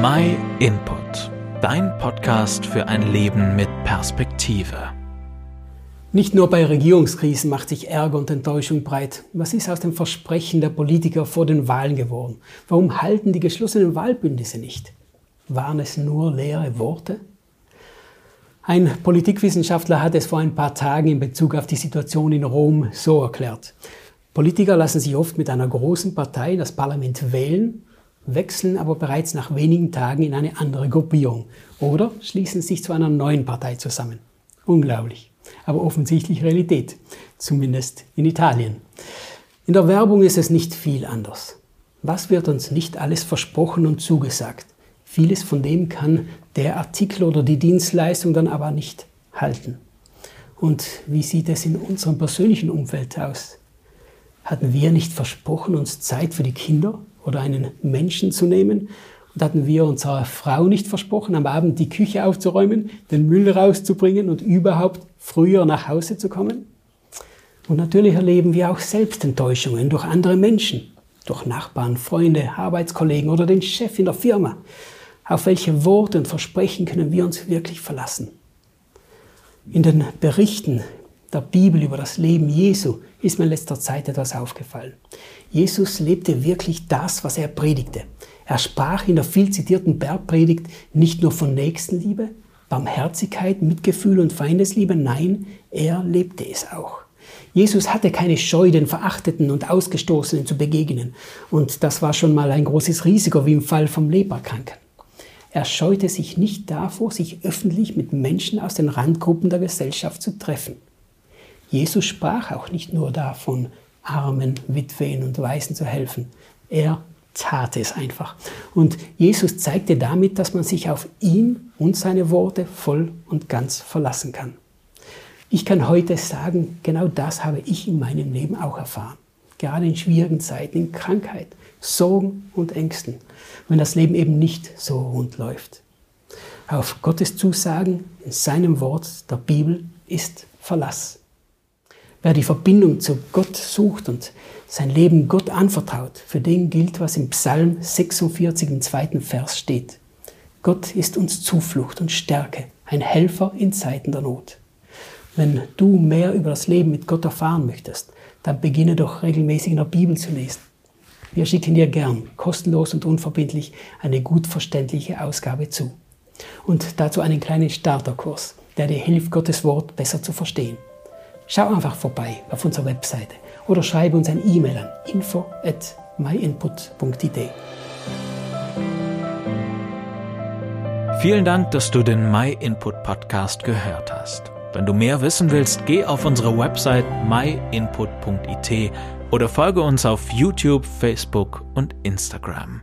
My Input, dein Podcast für ein Leben mit Perspektive. Nicht nur bei Regierungskrisen macht sich Ärger und Enttäuschung breit. Was ist aus dem Versprechen der Politiker vor den Wahlen geworden? Warum halten die geschlossenen Wahlbündnisse nicht? Waren es nur leere Worte? Ein Politikwissenschaftler hat es vor ein paar Tagen in Bezug auf die Situation in Rom so erklärt. Politiker lassen sich oft mit einer großen Partei das Parlament wählen, wechseln aber bereits nach wenigen Tagen in eine andere Gruppierung oder schließen sich zu einer neuen Partei zusammen. Unglaublich, aber offensichtlich Realität, zumindest in Italien. In der Werbung ist es nicht viel anders. Was wird uns nicht alles versprochen und zugesagt? Vieles von dem kann der Artikel oder die Dienstleistung dann aber nicht halten. Und wie sieht es in unserem persönlichen Umfeld aus? Hatten wir nicht versprochen, uns Zeit für die Kinder oder einen Menschen zu nehmen? Und hatten wir unserer Frau nicht versprochen, am Abend die Küche aufzuräumen, den Müll rauszubringen und überhaupt früher nach Hause zu kommen? Und natürlich erleben wir auch Selbstenttäuschungen durch andere Menschen, durch Nachbarn, Freunde, Arbeitskollegen oder den Chef in der Firma. Auf welche Worte und Versprechen können wir uns wirklich verlassen? In den Berichten der Bibel über das Leben Jesu ist mir in letzter Zeit etwas aufgefallen. Jesus lebte wirklich das, was er predigte. Er sprach in der viel zitierten Bergpredigt nicht nur von Nächstenliebe, Barmherzigkeit, Mitgefühl und Feindesliebe, nein, er lebte es auch. Jesus hatte keine Scheu, den Verachteten und Ausgestoßenen zu begegnen. Und das war schon mal ein großes Risiko, wie im Fall vom Leberkranken. Er scheute sich nicht davor, sich öffentlich mit Menschen aus den Randgruppen der Gesellschaft zu treffen. Jesus sprach auch nicht nur davon, Armen, Witwen und Waisen zu helfen. Er tat es einfach. Und Jesus zeigte damit, dass man sich auf ihn und seine Worte voll und ganz verlassen kann. Ich kann heute sagen, genau das habe ich in meinem Leben auch erfahren. Gerade in schwierigen Zeiten, in Krankheit, Sorgen und Ängsten, wenn das Leben eben nicht so rund läuft. Auf Gottes Zusagen in seinem Wort, der Bibel, ist Verlass. Wer die Verbindung zu Gott sucht und sein Leben Gott anvertraut, für den gilt, was im Psalm 46 im zweiten Vers steht. Gott ist uns Zuflucht und Stärke, ein Helfer in Zeiten der Not. Wenn du mehr über das Leben mit Gott erfahren möchtest, dann beginne doch regelmäßig in der Bibel zu lesen. Wir schicken dir gern, kostenlos und unverbindlich, eine gut verständliche Ausgabe zu. Und dazu einen kleinen Starterkurs, der dir hilft, Gottes Wort besser zu verstehen. Schau einfach vorbei auf unserer Webseite oder schreibe uns ein E-Mail an info at myinput.id. Vielen Dank, dass du den MyInput Podcast gehört hast. Wenn du mehr wissen willst, geh auf unsere Website myinput.it oder folge uns auf YouTube, Facebook und Instagram.